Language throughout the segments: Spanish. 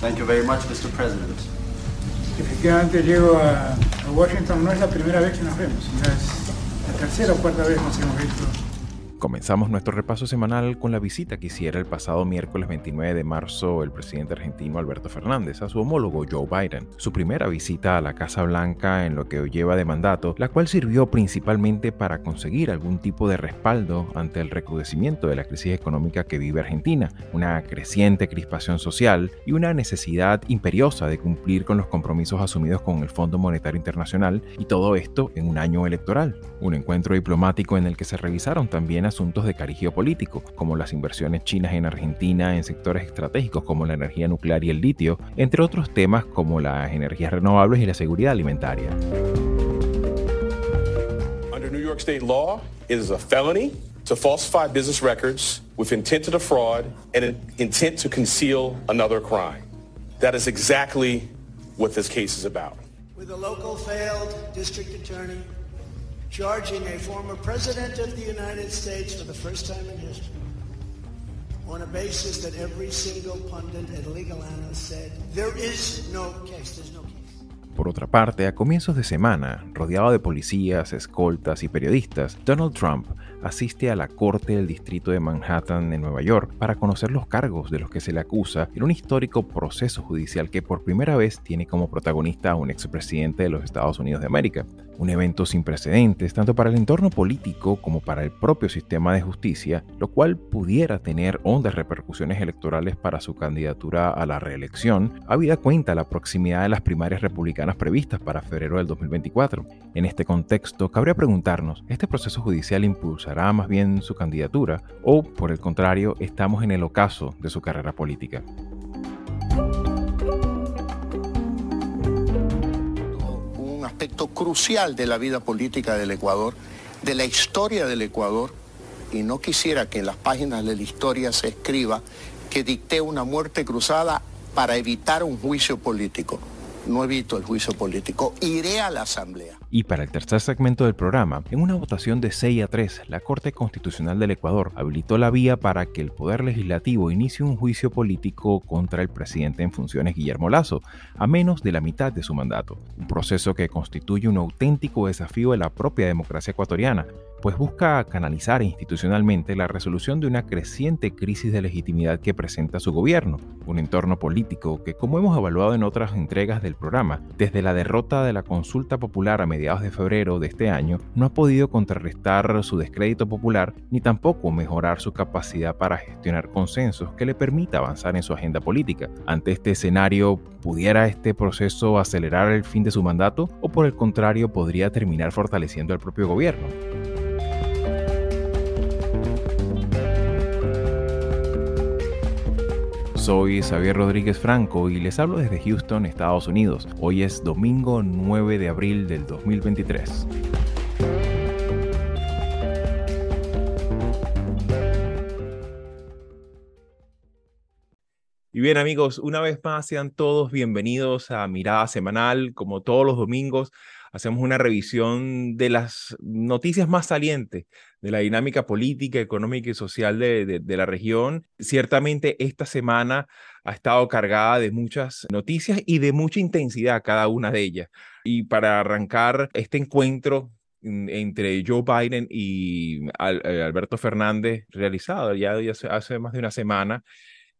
Thank you very much, Mr. President. Efectivamente llego a, a Washington, no es la primera vez que nos vemos, es la tercera o cuarta vez que nos hemos visto. Comenzamos nuestro repaso semanal con la visita que hiciera el pasado miércoles 29 de marzo el presidente argentino Alberto Fernández a su homólogo Joe Biden, su primera visita a la Casa Blanca en lo que lleva de mandato, la cual sirvió principalmente para conseguir algún tipo de respaldo ante el recrudecimiento de la crisis económica que vive Argentina, una creciente crispación social y una necesidad imperiosa de cumplir con los compromisos asumidos con el Fondo Monetario Internacional y todo esto en un año electoral, un encuentro diplomático en el que se revisaron también asuntos de cariz geopolítico, como las inversiones chinas en Argentina en sectores estratégicos como la energía nuclear y el litio, entre otros temas como las energías renovables y la seguridad alimentaria. Under New York state law, it is a felony to falsify business records with intent to defraud and an intent to conceal another crime. That is exactly what this case is about. with a local failed district attorney charging a former president of the United States for the first time in history on a basis that every single pundit and legal analyst said there is no case, there's no case. Por otra parte, a comienzos de semana, rodeado de policías, escoltas y periodistas, Donald Trump asiste a la Corte del Distrito de Manhattan en Nueva York para conocer los cargos de los que se le acusa en un histórico proceso judicial que por primera vez tiene como protagonista a un expresidente de los Estados Unidos de América. Un evento sin precedentes tanto para el entorno político como para el propio sistema de justicia, lo cual pudiera tener hondas repercusiones electorales para su candidatura a la reelección, habida cuenta la proximidad de las primarias republicanas previstas para febrero del 2024. En este contexto, cabría preguntarnos, ¿este proceso judicial impulsará más bien su candidatura o, por el contrario, estamos en el ocaso de su carrera política? Aspecto crucial de la vida política del Ecuador, de la historia del Ecuador, y no quisiera que en las páginas de la historia se escriba que dicté una muerte cruzada para evitar un juicio político. No evito el juicio político, iré a la Asamblea. Y para el tercer segmento del programa, en una votación de 6 a 3, la Corte Constitucional del Ecuador habilitó la vía para que el Poder Legislativo inicie un juicio político contra el presidente en funciones Guillermo Lazo, a menos de la mitad de su mandato. Un proceso que constituye un auténtico desafío de la propia democracia ecuatoriana, pues busca canalizar institucionalmente la resolución de una creciente crisis de legitimidad que presenta su gobierno, un entorno político que, como hemos evaluado en otras entregas del programa, desde la derrota de la consulta popular a mediados de febrero de este año, no ha podido contrarrestar su descrédito popular ni tampoco mejorar su capacidad para gestionar consensos que le permita avanzar en su agenda política. Ante este escenario, ¿pudiera este proceso acelerar el fin de su mandato o por el contrario podría terminar fortaleciendo al propio gobierno? Soy Xavier Rodríguez Franco y les hablo desde Houston, Estados Unidos. Hoy es domingo 9 de abril del 2023. Y bien amigos, una vez más sean todos bienvenidos a Mirada Semanal. Como todos los domingos, hacemos una revisión de las noticias más salientes de la dinámica política, económica y social de, de, la región. Ciertamente esta semana ha estado cargada de muchas noticias y de mucha intensidad cada una de ellas. Y para arrancar este encuentro entre Joe Biden y Alberto Fernández realizado ya hace más de una semana,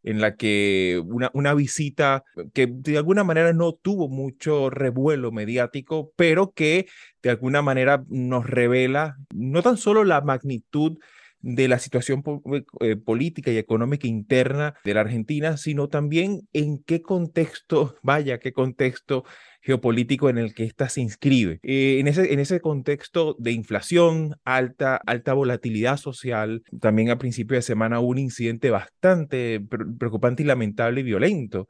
en la que una, una visita que de alguna manera no tuvo mucho revuelo mediático, pero que de alguna manera nos revela no tan solo la magnitud de la situación eh, eh, política y económica interna de la Argentina, sino también en qué contexto, vaya, qué contexto geopolítico en el que ésta se inscribe. Eh, en, ese, en ese contexto de inflación, alta, alta volatilidad social, también a principio de semana hubo un incidente bastante preocupante y lamentable y violento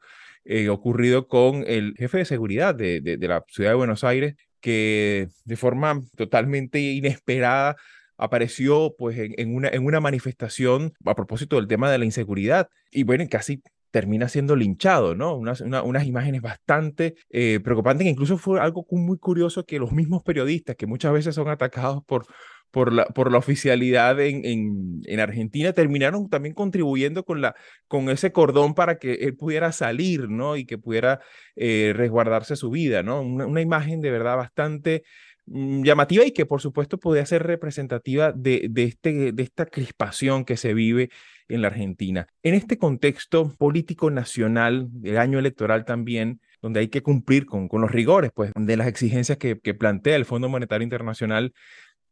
ocurrido con el jefe de seguridad de, de la ciudad de Buenos Aires, que de forma totalmente inesperada apareció pues en, una, en una manifestación a propósito del tema de la inseguridad y bueno, casi termina siendo linchado, ¿no? Unas, unas imágenes bastante eh, preocupantes, que incluso fue algo muy curioso que los mismos periodistas, que muchas veces son atacados por, por, la, por la oficialidad en, en, en, Argentina, terminaron también contribuyendo con, la, con ese cordón para que él pudiera salir, ¿no? Y que pudiera eh, resguardarse su vida, ¿no? Una, imagen de verdad bastante Mm, llamativa y que por supuesto podría ser representativa de, de, este, de esta crispación que se vive en la Argentina. En este contexto político nacional, el año electoral también, donde hay que cumplir con, los rigores pues, de las exigencias que, plantea el Fondo Monetario Internacional,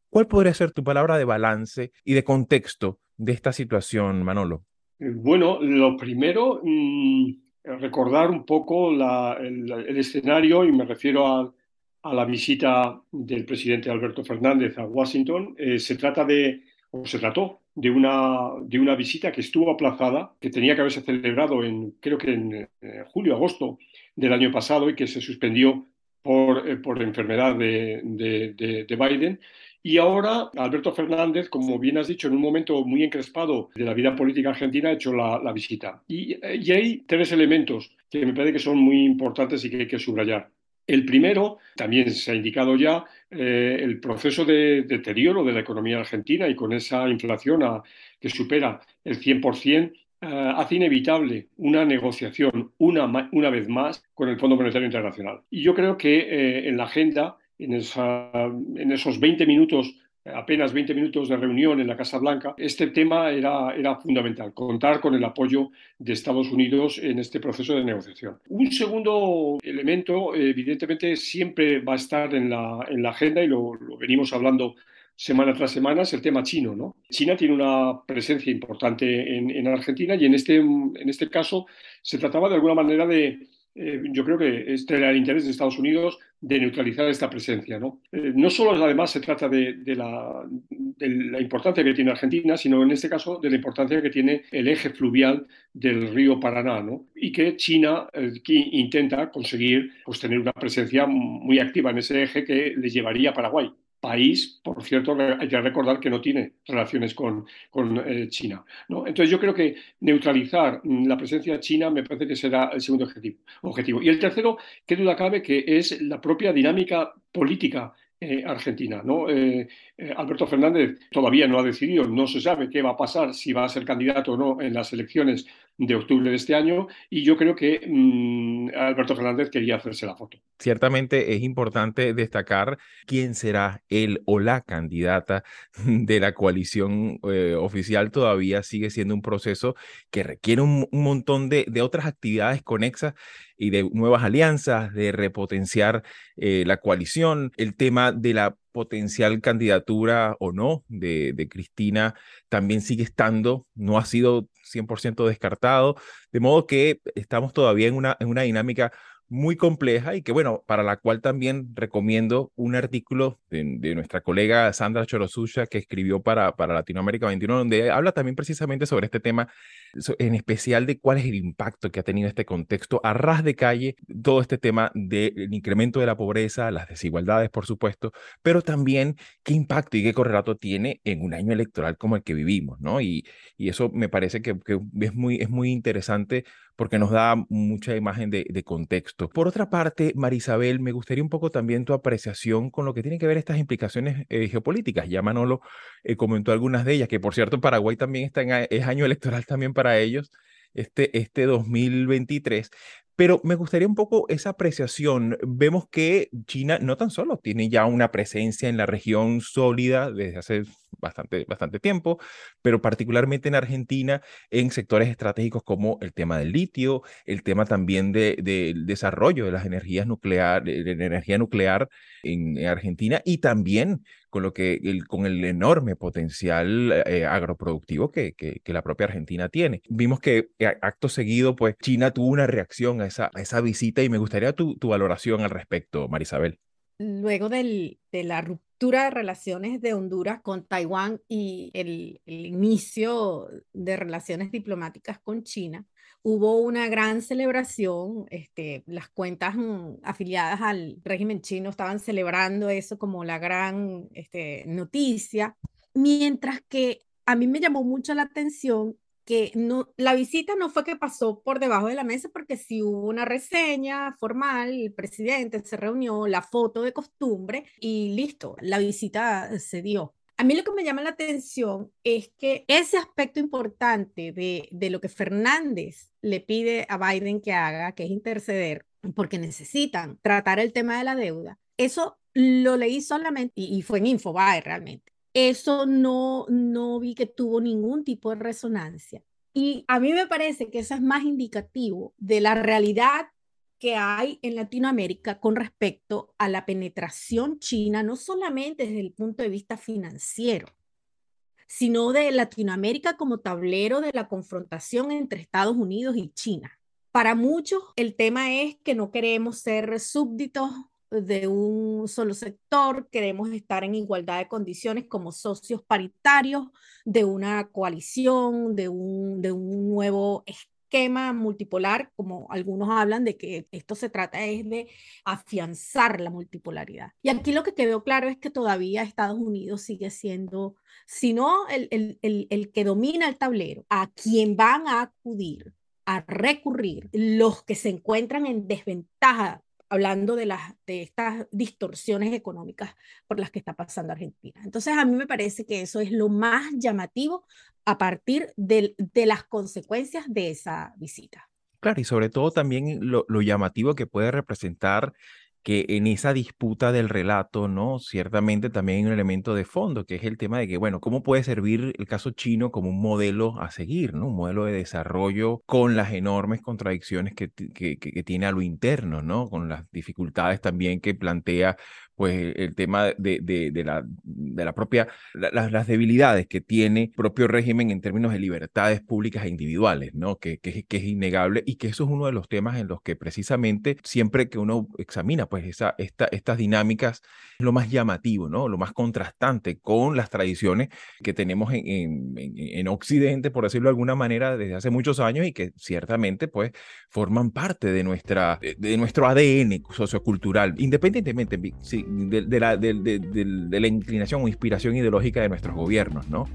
¿cuál podría ser tu palabra de balance y de contexto de esta situación, Manolo? Eh, bueno, lo primero, mm, recordar un poco el, escenario, y me refiero a, a la visita del presidente Alberto Fernández a Washington. Eh, se trata de, o se trató de una, de una visita que estuvo aplazada, que tenía que haberse celebrado en, creo que en eh, julio, agosto del año pasado y que se suspendió por, eh, por enfermedad de, de, de, Biden. Y ahora Alberto Fernández, como bien has dicho, en un momento muy encrespado de la vida política argentina, ha hecho la, la visita. Y, y hay tres elementos que me parece que son muy importantes y que hay que subrayar. El primero, también se ha indicado ya, eh, el proceso de deterioro de la economía argentina y con esa inflación que supera el 100%, eh, hace inevitable una negociación una, una, vez más con el Fondo Monetario Internacional. Y yo creo que eh, en la agenda, en, esa, en esos 20 minutos apenas 20 minutos de reunión en la Casa Blanca, este tema era, era fundamental, contar con el apoyo de Estados Unidos en este proceso de negociación. Un segundo elemento, evidentemente, siempre va a estar en la, en la agenda y lo, venimos hablando semana tras semana es el tema chino. ¿no? China tiene una presencia importante en, en Argentina y en este, en este caso se trataba de alguna manera de, eh, yo creo que este era el interés de Estados Unidos de neutralizar esta presencia. No, eh, no solo además se trata de, de, la, de, la, importancia que tiene Argentina, sino en este caso de la importancia que tiene el eje fluvial del río Paraná, ¿no? y que China eh, que intenta conseguir pues, tener una presencia muy activa en ese eje que le llevaría a Paraguay país, por cierto, hay que recordar que no tiene relaciones con, con eh, China. ¿no? Entonces yo creo que neutralizar mm, la presencia china me parece que será el segundo objetivo. objetivo. Y el tercero, qué duda cabe, que es la propia dinámica política eh, Argentina. ¿no? Eh, Alberto Fernández todavía no ha decidido, no se sabe qué va a pasar, si va a ser candidato o no en las elecciones de octubre de este año, y yo creo que mmm, Alberto Fernández quería hacerse la foto. Ciertamente es importante destacar quién será el o la candidata de la coalición eh, oficial. Todavía sigue siendo un proceso que requiere un, montón de otras actividades conexas y de nuevas alianzas, de repotenciar eh, la coalición, el tema de la potencial candidatura o no de, de, Cristina también sigue estando, no ha sido 100% descartado, de modo que estamos todavía en una, en una dinámica muy compleja y que, bueno, para la cual también recomiendo un artículo de, de nuestra colega Sandra Chorosucha que escribió para, para Latinoamérica 21, donde habla también precisamente sobre este tema, en especial de cuál es el impacto que ha tenido este contexto a ras de calle, todo este tema del incremento de la pobreza, las desigualdades, por supuesto, pero también qué impacto y qué correlato tiene en un año electoral como el que vivimos, ¿no? Y, y eso me parece que, que es, muy, es muy interesante porque nos da mucha imagen de, de, contexto. Por otra parte, Marisabel, me gustaría un poco también tu apreciación con lo que tiene que ver estas implicaciones eh, geopolíticas. Ya Manolo eh, comentó algunas de ellas, que por cierto Paraguay también está en, es año electoral también para ellos, este, este 2023. Pero me gustaría un poco esa apreciación. Vemos que China no tan solo tiene ya una presencia en la región sólida desde hace bastante, bastante tiempo, pero particularmente en Argentina en sectores estratégicos como el tema del litio, el tema también del de, desarrollo de las energías nuclear, de la energía nuclear en, Argentina y también con lo que el, con el enorme potencial eh, agroproductivo que, que, la propia Argentina tiene. Vimos que eh, acto seguido, pues China tuvo una reacción a esa, esa visita y me gustaría tu, tu valoración al respecto, Marisabel. Luego del, de la ruptura de relaciones de Honduras con Taiwán y el, el inicio de relaciones diplomáticas con China, hubo una gran celebración, este, las cuentas mm, afiliadas al régimen chino estaban celebrando eso como la gran este, noticia, mientras que a mí me llamó mucho la atención que no, la visita no fue que pasó por debajo de la mesa porque sí hubo una reseña formal, el presidente se reunió, la foto de costumbre y listo, la visita se dio. A mí lo que me llama la atención es que ese aspecto importante de, de lo que Fernández le pide a Biden que haga, que es interceder, porque necesitan tratar el tema de la deuda, eso lo leí solamente y, fue en Infobae realmente. Eso no, no vi que tuvo ningún tipo de resonancia. Y a mí me parece que eso es más indicativo de la realidad que hay en Latinoamérica con respecto a la penetración china, no solamente desde el punto de vista financiero, sino de Latinoamérica como tablero de la confrontación entre Estados Unidos y China. Para muchos, el tema es que no queremos ser súbditos de un solo sector, queremos estar en igualdad de condiciones como socios paritarios de una coalición, de un, de un nuevo esquema multipolar, como algunos hablan de que esto se trata es de afianzar la multipolaridad. Y aquí lo que quedó claro es que todavía Estados Unidos sigue siendo, si no el, el, el, el que domina el tablero, a quien van a acudir a recurrir los que se encuentran en desventaja hablando de, las, de estas distorsiones económicas por las que está pasando Argentina. Entonces, a mí me parece que eso es lo más llamativo a partir de, de las consecuencias de esa visita. Claro, y sobre todo también lo, lo llamativo que puede representar que en esa disputa del relato, ¿no? Ciertamente también hay un elemento de fondo, que es el tema de que, bueno, ¿cómo puede servir el caso chino como un modelo a seguir, ¿no? Un modelo de desarrollo con las enormes contradicciones que, que, que tiene a lo interno, ¿no? Con las dificultades también que plantea pues el tema de, de, la, de la propia, las debilidades que tiene propio régimen en términos de libertades públicas e individuales, ¿no? Que, que, que, es innegable y que eso es uno de los temas en los que precisamente siempre que uno examina pues esa, esta, estas dinámicas es lo más llamativo, ¿no? Lo más contrastante con las tradiciones que tenemos en, en, en Occidente, por decirlo de alguna manera, desde hace muchos años y que ciertamente pues forman parte de, nuestra, de, nuestro ADN sociocultural, independientemente, sí, de, la, de, la inclinación o inspiración ideológica de nuestros gobiernos, ¿no?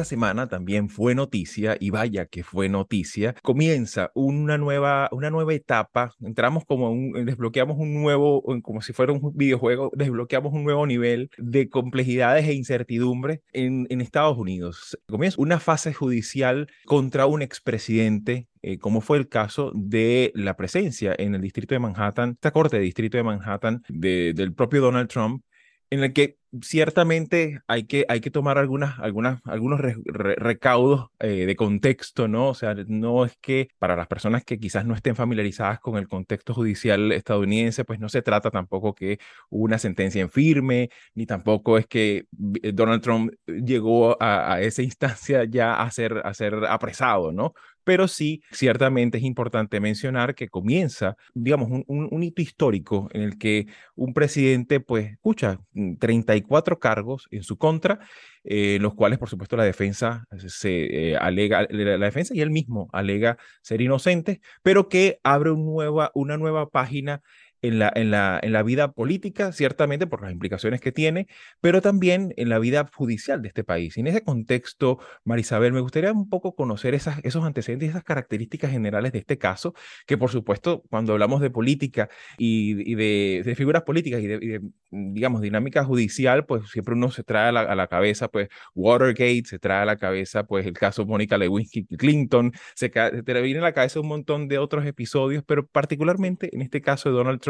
Esta semana también fue noticia, y vaya que fue noticia, comienza una nueva, una nueva etapa, entramos como un, desbloqueamos un nuevo, como si fuera un videojuego, desbloqueamos un nuevo nivel de complejidades e incertidumbre en, en Estados Unidos. Comienza una fase judicial contra un expresidente eh, como fue el caso de la presencia en el distrito de Manhattan, esta corte de distrito de Manhattan del propio Donald Trump, en el que ciertamente hay que, hay que tomar algunas, algunas, algunos recaudos eh, de contexto, ¿no? O sea, no es que para las personas que quizás no estén familiarizadas con el contexto judicial estadounidense, pues no se trata tampoco que hubo una sentencia en firme, ni tampoco es que eh, Donald Trump llegó a, a esa instancia ya a ser, a ser apresado, ¿no? Pero sí, ciertamente es importante mencionar que comienza, digamos, un, hito histórico en el que un presidente, pues, escucha, 34 cargos en su contra, eh, los cuales, por supuesto, la defensa se eh, alega, la, defensa y él mismo alega ser inocente, pero que abre una nueva página en la, en, la, en la vida política, ciertamente por las implicaciones que tiene, pero también en la vida judicial de este país. Y en ese contexto, Marisabel, me gustaría un poco conocer esas, esos antecedentes y esas características generales de este caso, que por supuesto, cuando hablamos de política y, de, figuras políticas y de, digamos, dinámica judicial, pues siempre uno se trae a la, a la, cabeza, pues, Watergate, se trae a la cabeza, pues, el caso Mónica Lewinsky Clinton, se, se te viene a la cabeza un montón de otros episodios, pero particularmente en este caso de Donald Trump,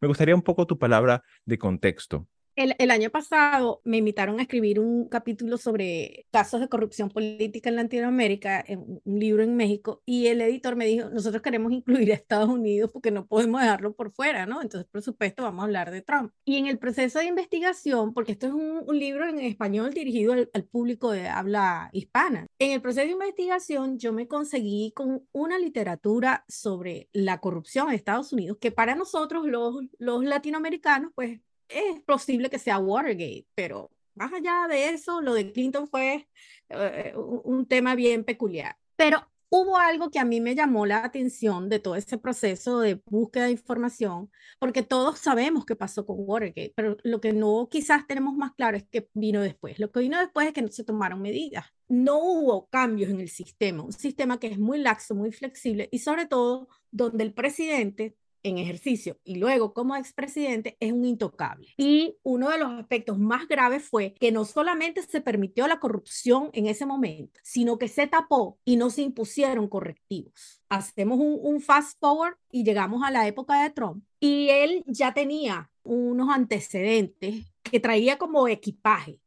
me gustaría un poco tu palabra de contexto. El, año pasado me invitaron a escribir un capítulo sobre casos de corrupción política en Latinoamérica, en un libro en México, y el editor me dijo, nosotros queremos incluir a Estados Unidos porque no podemos dejarlo por fuera, ¿no? Entonces, por supuesto, vamos a hablar de Trump. Y en el proceso de investigación, porque esto es un, libro en español dirigido al, al, público de habla hispana, en el proceso de investigación yo me conseguí con una literatura sobre la corrupción en Estados Unidos, que para nosotros los, los latinoamericanos, pues es posible que sea Watergate, pero más allá de eso, lo de Clinton fue eh, un tema bien peculiar. Pero hubo algo que a mí me llamó la atención de todo ese proceso de búsqueda de información, porque todos sabemos qué pasó con Watergate, pero lo que no quizás tenemos más claro es qué vino después. Lo que vino después es que no se tomaron medidas. No hubo cambios en el sistema, un sistema que es muy laxo, muy flexible y sobre todo donde el presidente en ejercicio y luego como expresidente es un intocable. Y uno de los aspectos más graves fue que no solamente se permitió la corrupción en ese momento, sino que se tapó y no se impusieron correctivos. Hacemos un, un fast forward y llegamos a la época de Trump y él ya tenía unos antecedentes que traía como equipaje.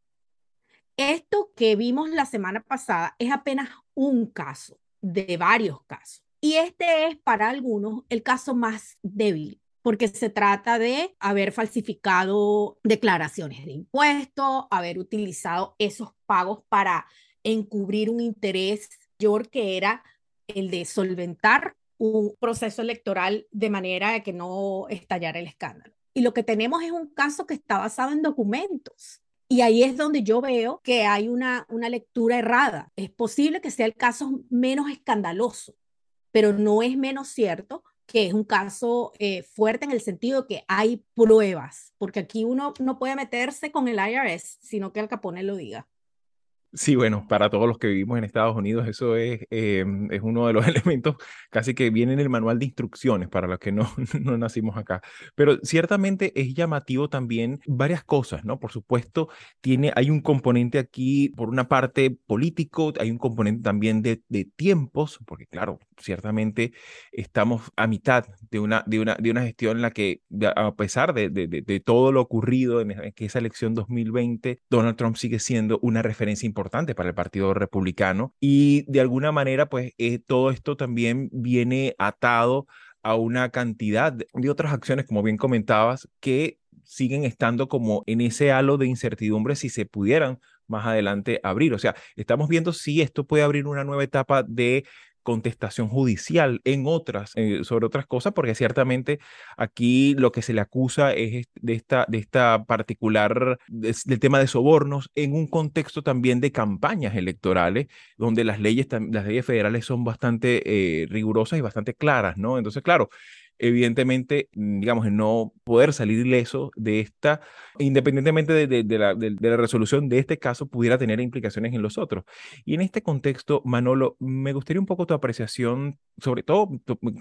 Esto que vimos la semana pasada es apenas un caso de varios casos. Y este es para algunos el caso más débil, porque se trata de haber falsificado declaraciones de impuestos, haber utilizado esos pagos para encubrir un interés mayor que era el de solventar un proceso electoral de manera de que no estallara el escándalo. Y lo que tenemos es un caso que está basado en documentos. Y ahí es donde yo veo que hay una, una lectura errada. Es posible que sea el caso menos escandaloso, pero no es menos cierto que es un caso eh, fuerte en el sentido de que hay pruebas, porque aquí uno no puede meterse con el IRS, sino que el Capone lo diga. Sí, bueno, para todos los que vivimos en Estados Unidos, eso es, em, es uno de los elementos casi que viene en el manual de instrucciones para los que no, no nacimos acá. Pero ciertamente es llamativo también varias cosas, ¿no? Por supuesto, tiene, hay un componente aquí, por una parte político, hay un componente también de, de tiempos, porque claro, ciertamente estamos a mitad de una, de una, de una gestión en la que, a pesar de, de, de todo lo ocurrido en esa elección 2020, Donald Trump sigue siendo una referencia importante para el Partido Republicano y de alguna manera pues eh, todo esto también viene atado a una cantidad de otras acciones, como bien comentabas, que siguen estando como en ese halo de incertidumbre si se pudieran más adelante abrir. O sea, estamos viendo si esto puede abrir una nueva etapa de contestación judicial en otras, eh, sobre otras cosas, porque ciertamente aquí lo que se le acusa es de esta, de esta particular, del tema de sobornos en un contexto también de campañas electorales, donde las leyes, las leyes federales son bastante eh, rigurosas y bastante claras, ¿no? Entonces, claro, evidentemente, mm, digamos, en no poder salir ileso de esta, independientemente de, la, de, la, resolución de este caso, pudiera tener implicaciones en los otros. Y en este contexto, Manolo, me gustaría un poco tu apreciación, sobre todo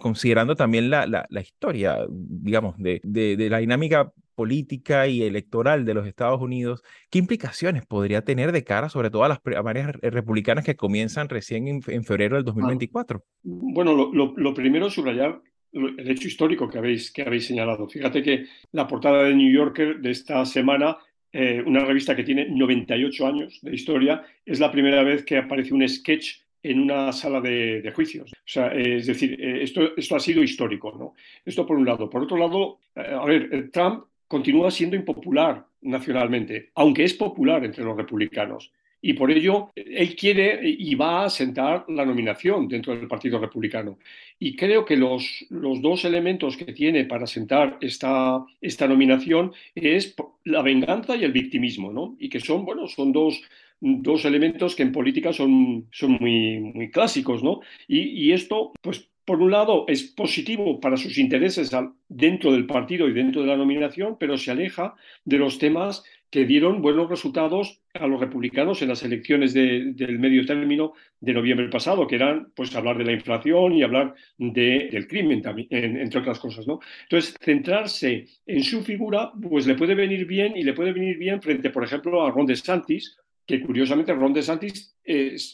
considerando también la, la, historia, digamos, de, de la dinámica política y electoral de los Estados Unidos, ¿qué implicaciones podría tener de cara sobre todo a las primarias republicanas que comienzan recién en, febrero del 2024? Bueno, lo, lo, lo primero subrayar el hecho histórico que habéis, que habéis señalado. Fíjate que la portada de New Yorker de esta semana, eh, una revista que tiene 98 años de historia, es la primera vez que aparece un sketch en una sala de, juicios. O sea, es decir, eh, esto, esto ha sido histórico, ¿no? Esto por un lado. Por otro lado, eh, a ver, Trump continúa siendo impopular nacionalmente, aunque es popular entre los republicanos y por ello él quiere y va a sentar la nominación dentro del Partido Republicano. Y creo que los, los dos elementos que tiene para sentar esta, esta nominación es la venganza y el victimismo, ¿no? Y que son, bueno, son dos, dos elementos que en política son, son muy, muy clásicos, ¿no? Y, y esto, pues por un lado, es positivo para sus intereses dentro del partido y dentro de la nominación, pero se aleja de los temas que dieron buenos resultados a los republicanos en las elecciones del medio término de noviembre pasado, que eran pues hablar de la inflación y hablar del crimen también, entre otras cosas, ¿no? Entonces, centrarse en su figura, pues le puede venir bien y le puede venir bien frente, por ejemplo, a Ron DeSantis, que curiosamente Ron DeSantis,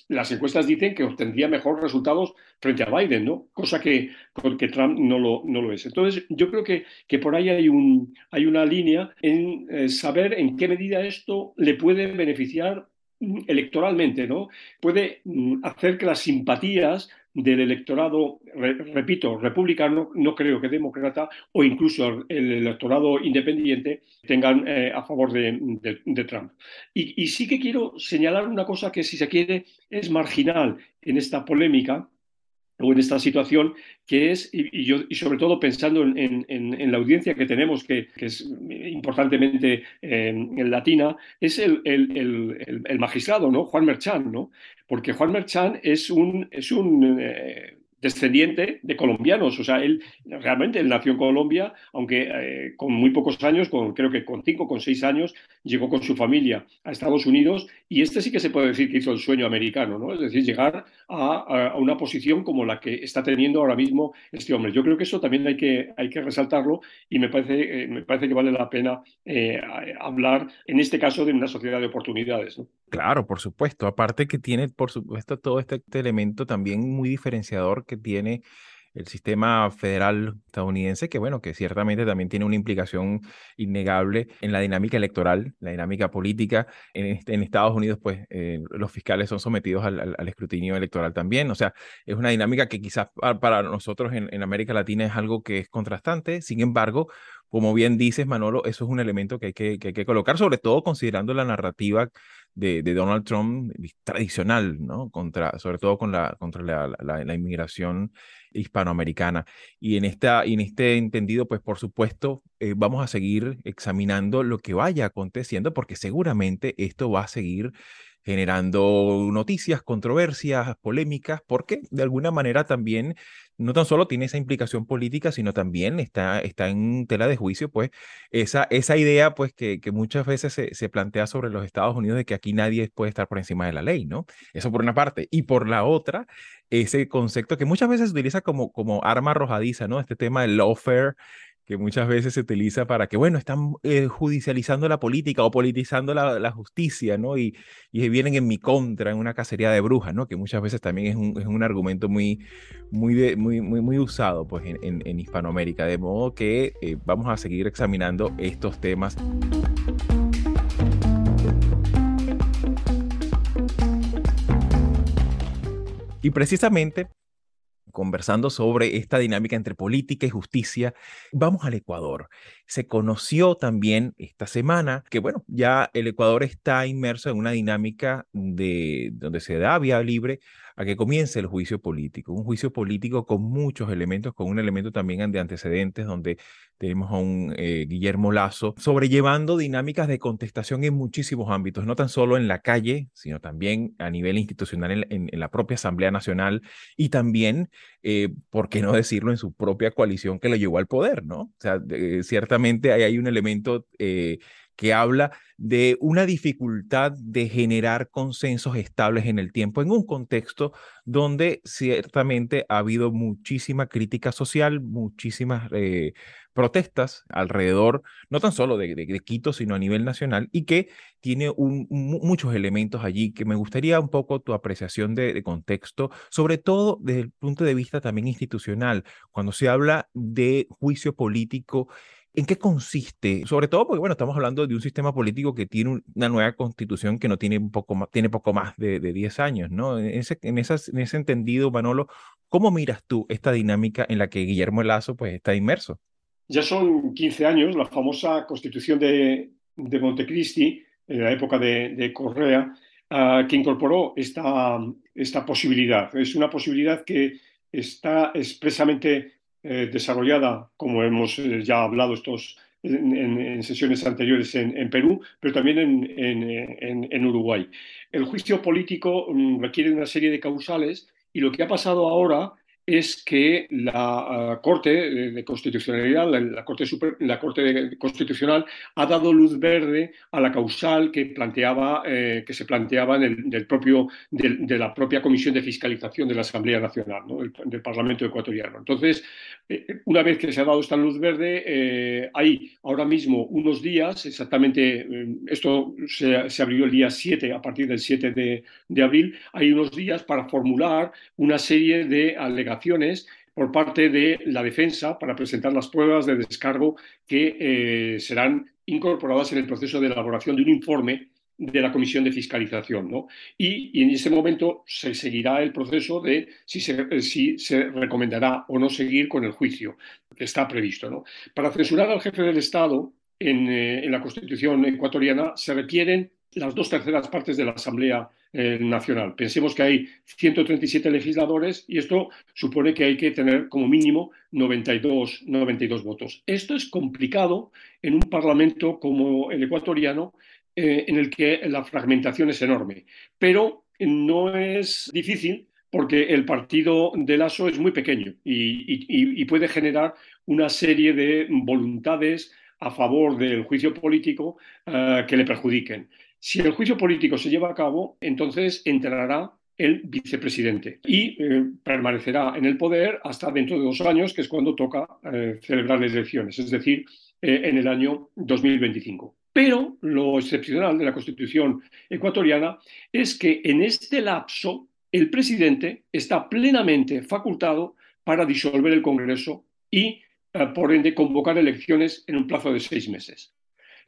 las encuestas dicen que obtendría mejores resultados frente a Biden, ¿no? Cosa que, que Trump no lo, no lo es. Entonces, yo creo que, que por ahí hay, un, hay una línea en eh, saber en qué medida esto le puede beneficiar mm, electoralmente, ¿no? Puede mm, hacer que las simpatías del electorado, repito, republicano, no creo que demócrata o incluso el electorado independiente tengan eh, a favor de, Trump. Y, sí que quiero señalar una cosa que si se quiere es marginal en esta polémica o en esta situación que es, y, yo, y sobre todo pensando en, en, la audiencia que tenemos, que, que es importantemente eh, latina, es el, el, el, magistrado, ¿no? Juan Merchan, ¿no? Porque Juan Merchan es un, es un eh, descendiente de colombianos. O sea, él realmente él nació en Colombia, aunque eh, con muy pocos años, con, creo que con cinco, con seis años, llegó con su familia a Estados Unidos y este sí que se puede decir que hizo el sueño americano, ¿no? Es decir, llegar a, una posición como la que está teniendo ahora mismo este hombre. Yo creo que eso también hay que, hay que resaltarlo y me parece, eh, me parece que vale la pena eh, hablar, en este caso, de una sociedad de oportunidades. Claro, por supuesto. Aparte que tiene, por supuesto, todo este, este elemento también muy diferenciador que tiene el sistema federal estadounidense, que bueno, que ciertamente también tiene una implicación innegable en la dinámica electoral, la dinámica política. En, este, Estados Unidos, pues eh, los fiscales son sometidos al, escrutinio electoral también. O sea, es una dinámica que quizás para nosotros en América Latina es algo que es contrastante. Sin embargo, como bien dices, Manolo, eso es un elemento que hay que, que, colocar, sobre todo considerando la narrativa de, de, Donald Trump tradicional, ¿no? Contra, sobre todo con la, contra la, la, inmigración hispanoamericana. Y en, esta, en este entendido, pues por supuesto, eh, vamos a seguir examinando lo que vaya aconteciendo, porque seguramente esto va a seguir generando noticias, controversias, polémicas, porque de alguna manera también no tan solo tiene esa implicación política, sino también está, está en tela de juicio, pues, esa, esa idea, pues, que, que muchas veces se, se, plantea sobre los Estados Unidos de que aquí nadie puede estar por encima de la ley, ¿no? Eso por una parte. Y por la otra, ese concepto que muchas veces se utiliza como, como arma arrojadiza, ¿no? Este tema del lawfare, que muchas veces se utiliza para que, bueno, están eh, judicializando la política o politizando la, la justicia, ¿no? Y, y, vienen en mi contra, en una cacería de brujas, ¿no? Que muchas veces también es un, es un argumento muy, muy, muy, muy, muy usado pues, en, en, Hispanoamérica. De modo que eh, vamos a seguir examinando estos temas. Y precisamente conversando sobre esta dinámica entre política y justicia. Vamos al Ecuador. Se conoció también esta semana que, bueno, ya el Ecuador está inmerso en una dinámica de donde se da vía libre a que comience el juicio político, un juicio político con muchos elementos, con un elemento también de antecedentes donde tenemos a un eh, Guillermo Lazo sobrellevando dinámicas de contestación en muchísimos ámbitos, no tan solo en la calle, sino también a nivel institucional en, la propia Asamblea Nacional y también, eh, por qué no decirlo, en su propia coalición que lo llevó al poder, ¿no? O sea, ciertamente ahí hay un elemento eh, que habla de una dificultad de generar consensos estables en el tiempo, en un contexto donde ciertamente ha habido muchísima crítica social, muchísimas eh, protestas alrededor, no tan solo de, Quito, sino a nivel nacional, y que tiene muchos elementos allí que me gustaría un poco tu apreciación de, de contexto, sobre todo desde el punto de vista también institucional, cuando se habla de juicio político ¿En qué consiste? Sobre todo porque, bueno, estamos hablando de un sistema político que tiene una nueva constitución que no tiene, un poco más, tiene poco más de, 10 años, ¿no? En ese, en, en ese entendido, Manolo, ¿cómo miras tú esta dinámica en la que Guillermo Lazo pues, está inmerso? Ya son 15 años, la famosa constitución de, de Montecristi, en la época de, Correa, ah, que incorporó esta, esta posibilidad. Es una posibilidad que está expresamente eh, desarrollada, como hemos eh, ya hablado estos, en, sesiones anteriores en, Perú, pero también en, Uruguay. El juicio político mm, requiere una serie de causales y lo que ha pasado ahora es que la uh, Corte de, Constitucionalidad, la, Corte Super, la, Corte Constitucional, ha dado luz verde a la causal que, planteaba, eh, que se planteaba en el, propio, de la propia Comisión de Fiscalización de la Asamblea Nacional, ¿no? del, Parlamento ecuatoriano. Entonces, eh, una vez que se ha dado esta luz verde, eh, hay ahora mismo unos días, exactamente, eh, esto se, se, abrió el día 7, a partir del 7 de, de abril, hay unos días para formular una serie de alegaciones por parte de la defensa para presentar las pruebas de descargo que eh, serán incorporadas en el proceso de elaboración de un informe de la Comisión de Fiscalización. ¿no? Y, en ese momento se seguirá el proceso de si se, si se, recomendará o no seguir con el juicio que está previsto. ¿no? Para censurar al jefe del Estado en, eh, en la Constitución ecuatoriana se requieren las dos terceras partes de la Asamblea eh, nacional. Pensemos que hay 137 legisladores y esto supone que hay que tener como mínimo 92, 92 votos. Esto es complicado en un parlamento como el ecuatoriano, eh, en el que la fragmentación es enorme, pero no es difícil porque el partido de Lasso es muy pequeño y, puede generar una serie de voluntades a favor del juicio político uh, que le perjudiquen. Si el juicio político se lleva a cabo, entonces entrará el vicepresidente y eh, permanecerá en el poder hasta dentro de dos años, que es cuando toca eh, celebrar las elecciones, es decir, eh, en el año 2025. Pero lo excepcional de la Constitución ecuatoriana es que en este lapso el presidente está plenamente facultado para disolver el Congreso y, por ende, convocar elecciones en un plazo de seis meses.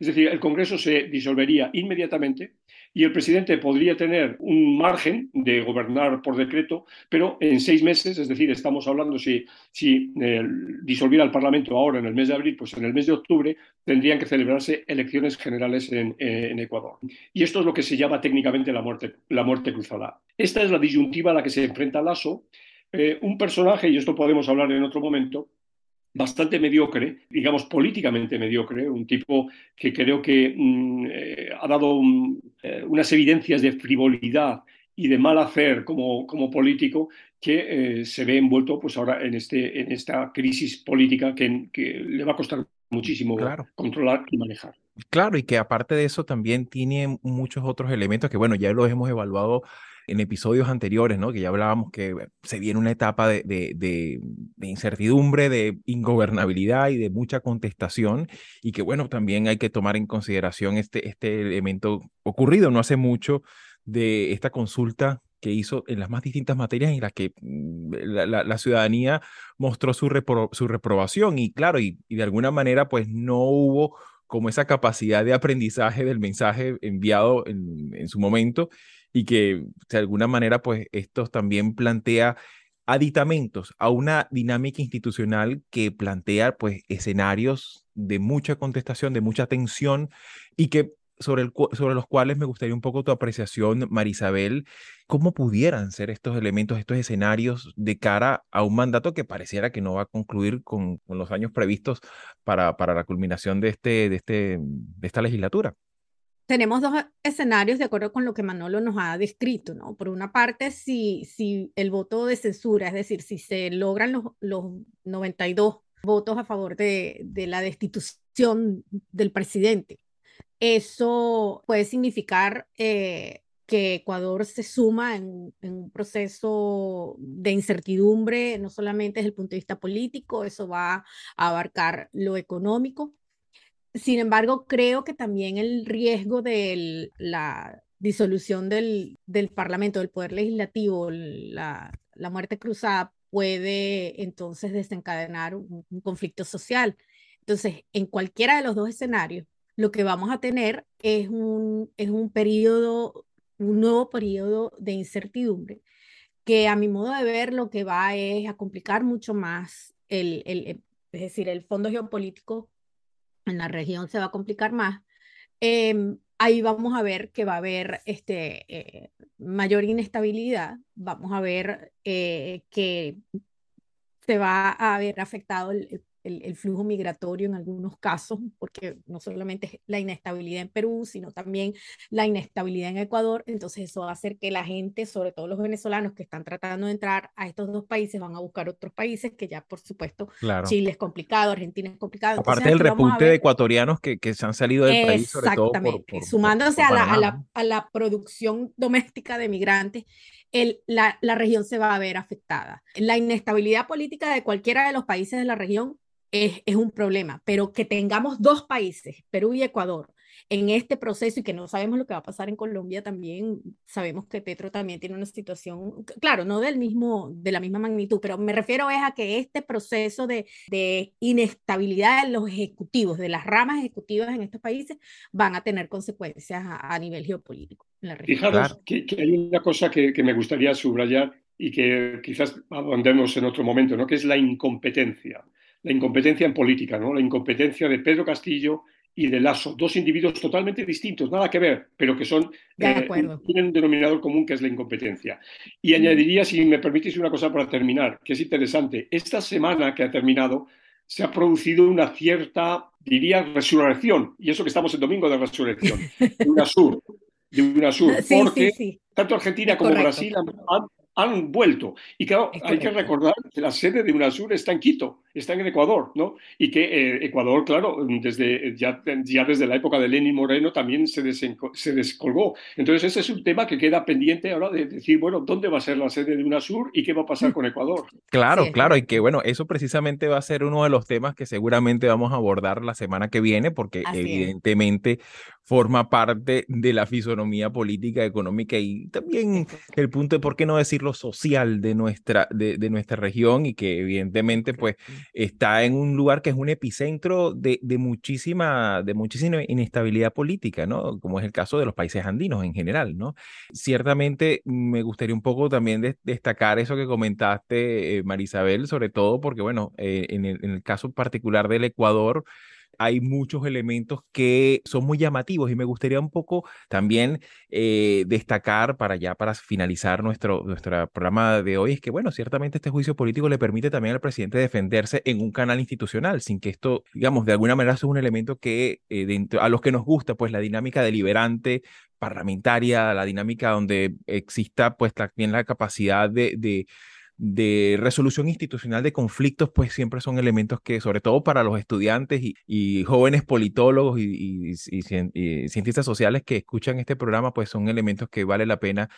Es decir, el Congreso se disolvería inmediatamente y el presidente podría tener un margen de gobernar por decreto, pero en seis meses, es decir, estamos hablando si, si eh, disolviera el Parlamento ahora en el mes de abril, pues en el mes de octubre tendrían que celebrarse elecciones generales en, eh, en Ecuador. Y esto es lo que se llama técnicamente la muerte, la muerte cruzada. Esta es la disyuntiva a la que se enfrenta Lasso, eh, un personaje, y esto podemos hablar en otro momento, bastante mediocre, digamos políticamente mediocre, un tipo que creo que mm, eh, ha dado un, eh, unas evidencias de frivolidad y de mal hacer como, como político que eh, se ve envuelto pues ahora en, este, en esta crisis política que, que le va a costar muchísimo claro. controlar y manejar. Claro, y que aparte de eso también tiene muchos otros elementos que, bueno, ya los hemos evaluado en episodios anteriores, ¿no? Que ya hablábamos que se viene una etapa de, de, de, incertidumbre, de ingobernabilidad y de mucha contestación, y que, bueno, también hay que tomar en consideración este, este elemento ocurrido no hace mucho de esta consulta que hizo en las más distintas materias en las que mm, la, ciudadanía mostró su, repro, su reprobación y claro, y de alguna manera pues no hubo como esa capacidad de aprendizaje del mensaje enviado en, en su momento y que de alguna manera pues esto también plantea aditamentos a una dinámica institucional que plantea pues escenarios de mucha contestación, de mucha tensión y que sobre, los cuales me gustaría un poco tu apreciación, Marisabel, cómo pudieran ser estos elementos, estos escenarios de cara a un mandato que pareciera que no va a concluir con, con los años previstos para, para la culminación de, este, de, este, de esta legislatura tenemos dos escenarios de acuerdo con lo que Manolo nos ha descrito, ¿no? Por una parte, si, si el voto de censura, es decir, si se logran los, los 92 votos a favor de, de la destitución del presidente, eso puede significar eh, que Ecuador se suma en, un proceso de incertidumbre, no solamente desde el punto de vista político, eso va a abarcar lo económico, sin embargo, creo que también el riesgo de la disolución del, del Parlamento, del Poder Legislativo, la, la, muerte cruzada, puede entonces desencadenar un, un conflicto social. Entonces, en cualquiera de los dos escenarios, lo que vamos a tener es un, es un periodo, un nuevo periodo de incertidumbre, que a mi modo de ver lo que va es a complicar mucho más el, el es decir, el fondo geopolítico en la región se va a complicar más. Eh, ahí vamos a ver que va a haber este, eh, mayor inestabilidad, vamos a ver eh, que se va a haber afectado el, el, flujo migratorio en algunos casos, porque no solamente es la inestabilidad en Perú, sino también la inestabilidad en Ecuador. Entonces eso va a hacer que la gente, sobre todo los venezolanos que están tratando de entrar a estos dos países, van a buscar otros países, que ya por supuesto Chile es complicado, Argentina es complicado. Aparte del repunte de ecuatorianos que, que, se han salido del país, sobre todo por, sumándose a, la, a, la, a la producción doméstica de migrantes el, la, la, región se va a ver afectada. La inestabilidad política de cualquiera de los países de la región es, es, un problema, pero que tengamos dos países, Perú y Ecuador, en este proceso y que no sabemos lo que va a pasar en Colombia también, sabemos que Petro también tiene una situación, claro, no del mismo, de la misma magnitud, pero me refiero es a que este proceso de, de inestabilidad de los ejecutivos, de las ramas ejecutivas en estos países, van a tener consecuencias a, nivel geopolítico. Fijaros que, que, hay una cosa que, que me gustaría subrayar y que quizás abandonemos en otro momento, ¿no? que es la incompetencia. La incompetencia en política, ¿no? la incompetencia de Pedro Castillo y de Lasso, dos individuos totalmente distintos, nada que ver, pero que son eh, tienen un denominador común que es la incompetencia. Y añadiría, si me permitís una cosa para terminar, que es interesante. Esta semana que ha terminado se ha producido una cierta, diría, resurrección, y eso que estamos en domingo de resurrección, de UNASUR, de UNASUR, porque tanto Argentina como Brasil han, han vuelto. Y claro, hay que recordar que la sede de UNASUR está en Quito, está en Ecuador, ¿no? Y que eh, Ecuador, claro, desde, ya, ya, desde la época de Lenin Moreno también se, se descolgó. Entonces ese es un tema que queda pendiente ahora de decir, bueno, ¿dónde va a ser la sede de UNASUR y qué va a pasar con Ecuador? Claro, claro, y que bueno, eso precisamente va a ser uno de los temas que seguramente vamos a abordar la semana que viene, porque evidentemente forma parte de la fisonomía política, económica y también el punto de por qué no decirlo social de nuestra, de, de nuestra región y que evidentemente pues está en un lugar que es un epicentro de, de, muchísima, de muchísima inestabilidad política, ¿no? Como es el caso de los países andinos en general, ¿no? Ciertamente me gustaría un poco también destacar eso que comentaste, eh, Marisabel, sobre todo porque, bueno, eh, en, el, en el caso particular del Ecuador, hay muchos elementos que son muy llamativos y me gustaría un poco también eh, destacar para ya, para finalizar nuestro, nuestro programa de hoy, es que, bueno, ciertamente este juicio político le permite también al presidente defenderse en un canal institucional, sin que esto, digamos, de alguna manera sea un elemento que eh, a los que nos gusta, pues la dinámica deliberante parlamentaria, la dinámica donde exista pues también la capacidad de, de de resolución institucional de conflictos, pues siempre son elementos que, sobre todo para los estudiantes y, jóvenes politólogos y, cientistas sociales que escuchan este programa, pues son elementos que vale la pena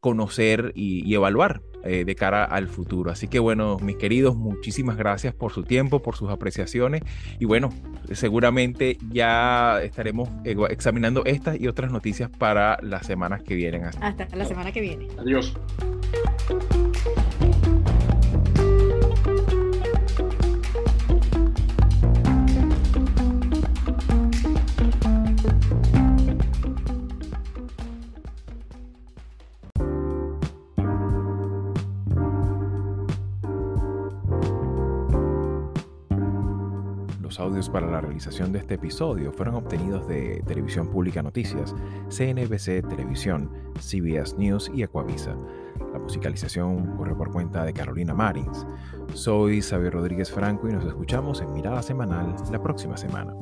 conocer y, evaluar eh, de cara al futuro. Así que bueno, mis queridos, muchísimas gracias por su tiempo, por sus apreciaciones y bueno, seguramente ya estaremos examinando estas y otras noticias para las semanas que vienen. Hasta la semana que viene. Adiós. audios para la realización de este episodio fueron obtenidos de Televisión Pública Noticias, CNBC Televisión, CBS News y Ecuavisa. La musicalización corre por cuenta de Carolina Marins. Soy Xavier Rodríguez Franco y nos escuchamos en Mirada Semanal la próxima semana.